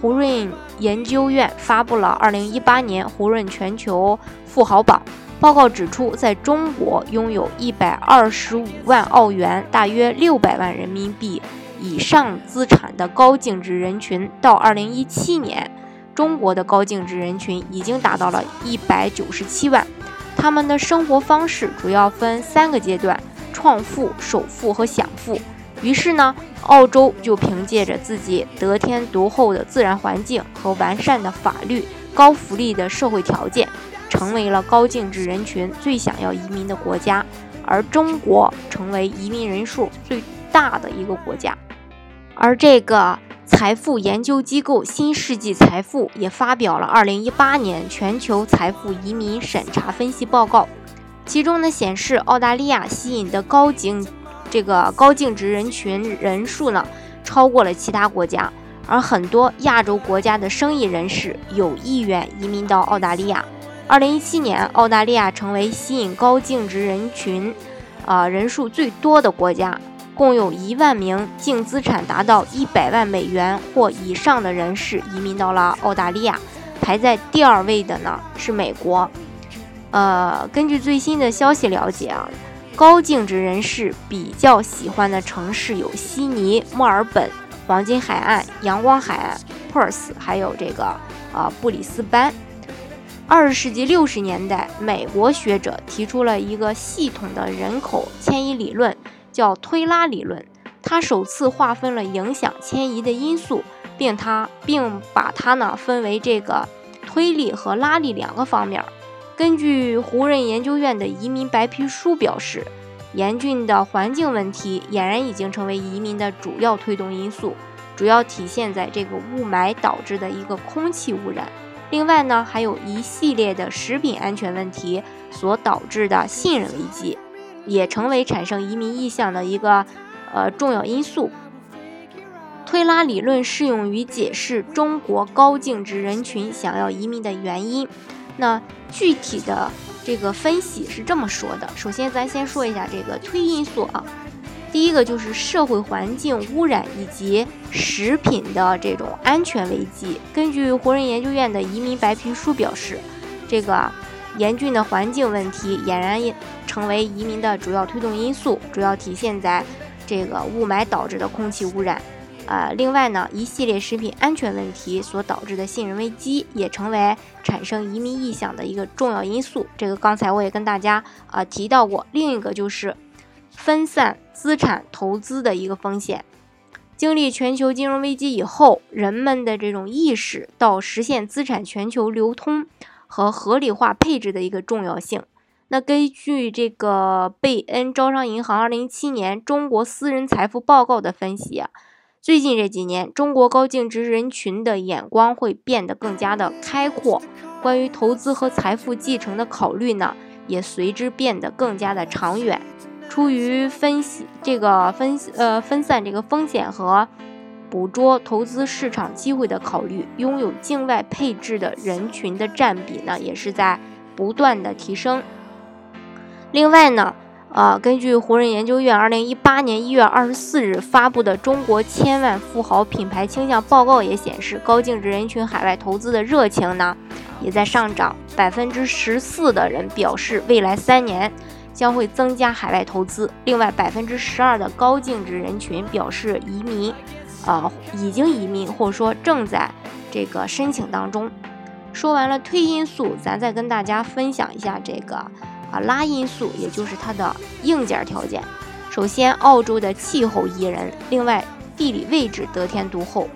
胡润研究院发布了二零一八年胡润全球富豪榜报告，指出，在中国拥有一百二十五万澳元（大约六百万人民币）以上资产的高净值人群，到二零一七年，中国的高净值人群已经达到了一百九十七万。他们的生活方式主要分三个阶段：创富、首富和享富。于是呢？澳洲就凭借着自己得天独厚的自然环境和完善的法律、高福利的社会条件，成为了高净值人群最想要移民的国家。而中国成为移民人数最大的一个国家。而这个财富研究机构新世纪财富也发表了2018年全球财富移民审查分析报告，其中呢显示澳大利亚吸引的高净。这个高净值人群人数呢，超过了其他国家，而很多亚洲国家的生意人士有意愿移民到澳大利亚。二零一七年，澳大利亚成为吸引高净值人群，啊人数最多的国家，共有一万名净资产达到一百万美元或以上的人士移民到了澳大利亚。排在第二位的呢是美国。呃，根据最新的消息了解啊。高净值人士比较喜欢的城市有悉尼、墨尔本、黄金海岸、阳光海岸、Perth，还有这个啊布里斯班。二十世纪六十年代，美国学者提出了一个系统的人口迁移理论，叫推拉理论。他首次划分了影响迁移的因素，并他并把它呢分为这个推力和拉力两个方面。根据胡润研究院的移民白皮书表示，严峻的环境问题俨然已经成为移民的主要推动因素，主要体现在这个雾霾导致的一个空气污染。另外呢，还有一系列的食品安全问题所导致的信任危机，也成为产生移民意向的一个呃重要因素。推拉理论适用于解释中国高净值人群想要移民的原因。那具体的这个分析是这么说的：首先，咱先说一下这个推因素啊。第一个就是社会环境污染以及食品的这种安全危机。根据胡润研究院的移民白皮书表示，这个严峻的环境问题俨然成为移民的主要推动因素，主要体现在这个雾霾导致的空气污染。呃，另外呢，一系列食品安全问题所导致的信任危机，也成为产生移民意向的一个重要因素。这个刚才我也跟大家啊提到过。另一个就是分散资产投资的一个风险。经历全球金融危机以后，人们的这种意识到实现资产全球流通和合理化配置的一个重要性。那根据这个贝恩招商银行二零一七年中国私人财富报告的分析啊。最近这几年，中国高净值人群的眼光会变得更加的开阔，关于投资和财富继承的考虑呢，也随之变得更加的长远。出于分析这个分呃分散这个风险和捕捉投资市场机会的考虑，拥有境外配置的人群的占比呢，也是在不断的提升。另外呢。啊，根据胡润研究院二零一八年一月二十四日发布的《中国千万富豪品牌倾向报告》也显示，高净值人群海外投资的热情呢也在上涨。百分之十四的人表示未来三年将会增加海外投资。另外，百分之十二的高净值人群表示移民，呃，已经移民或者说正在这个申请当中。说完了推因素，咱再跟大家分享一下这个。拉因素也就是它的硬件条件。首先，澳洲的气候宜人，另外地理位置得天独厚，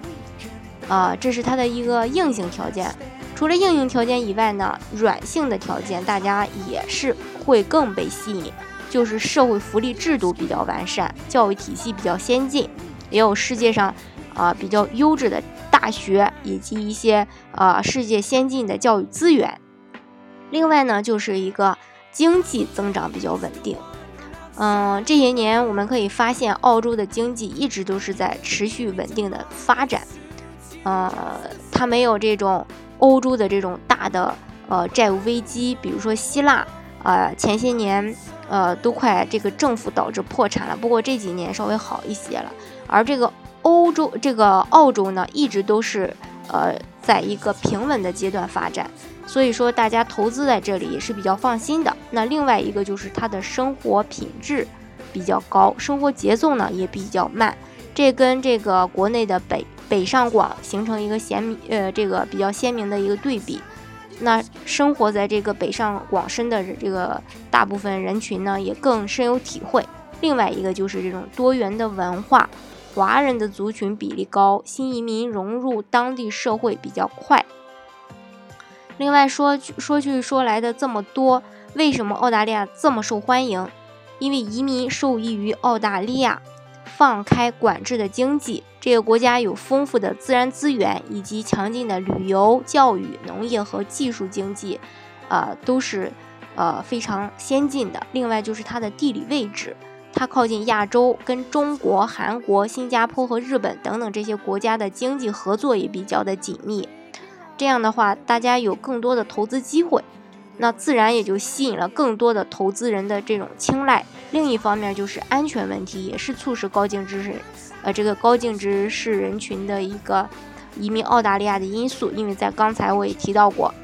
啊，这是它的一个硬性条件。除了硬性条件以外呢，软性的条件大家也是会更被吸引，就是社会福利制度比较完善，教育体系比较先进，也有世界上啊比较优质的大学以及一些呃世界先进的教育资源。另外呢，就是一个经济增长比较稳定。嗯，这些年我们可以发现，澳洲的经济一直都是在持续稳定的发展。呃，它没有这种欧洲的这种大的呃债务危机，比如说希腊，呃前些年呃都快这个政府导致破产了。不过这几年稍微好一些了。而这个欧洲这个澳洲呢，一直都是呃在一个平稳的阶段发展。所以说，大家投资在这里也是比较放心的。那另外一个就是它的生活品质比较高，生活节奏呢也比较慢。这跟这个国内的北北上广形成一个鲜明呃这个比较鲜明的一个对比。那生活在这个北上广深的这个大部分人群呢，也更深有体会。另外一个就是这种多元的文化，华人的族群比例高，新移民融入当地社会比较快。另外说说去说来的这么多，为什么澳大利亚这么受欢迎？因为移民受益于澳大利亚放开管制的经济，这个国家有丰富的自然资源以及强劲的旅游、教育、农业和技术经济，呃，都是呃非常先进的。另外就是它的地理位置，它靠近亚洲，跟中国、韩国、新加坡和日本等等这些国家的经济合作也比较的紧密。这样的话，大家有更多的投资机会，那自然也就吸引了更多的投资人的这种青睐。另一方面，就是安全问题也是促使高净值人，呃，这个高净值是人群的一个移民澳大利亚的因素。因为在刚才我也提到过，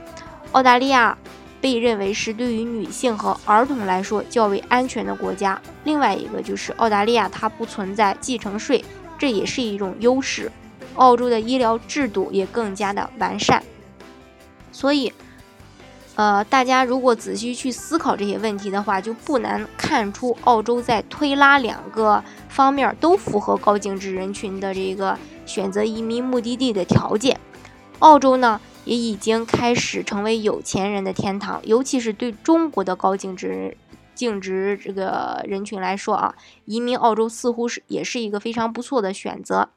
澳大利亚被认为是对于女性和儿童来说较为安全的国家。另外一个就是澳大利亚它不存在继承税，这也是一种优势。澳洲的医疗制度也更加的完善，所以，呃，大家如果仔细去思考这些问题的话，就不难看出澳洲在推拉两个方面都符合高净值人群的这个选择移民目的地的条件。澳洲呢，也已经开始成为有钱人的天堂，尤其是对中国的高净值净值这个人群来说啊，移民澳洲似乎是也是一个非常不错的选择。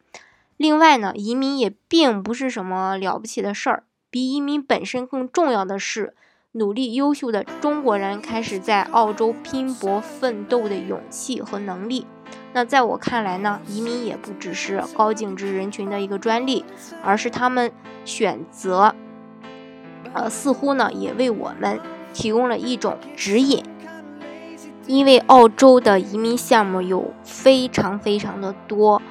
另外呢，移民也并不是什么了不起的事儿。比移民本身更重要的是，努力优秀的中国人开始在澳洲拼搏奋斗的勇气和能力。那在我看来呢，移民也不只是高净值人群的一个专利，而是他们选择，呃，似乎呢也为我们提供了一种指引。因为澳洲的移民项目有非常非常的多。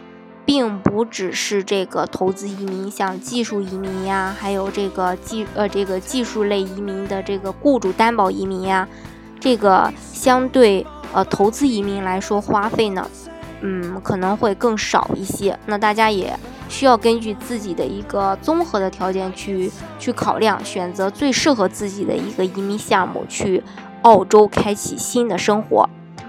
并不只是这个投资移民，像技术移民呀，还有这个技呃这个技术类移民的这个雇主担保移民呀，这个相对呃投资移民来说花费呢，嗯可能会更少一些。那大家也需要根据自己的一个综合的条件去去考量，选择最适合自己的一个移民项目，去澳洲开启新的生活。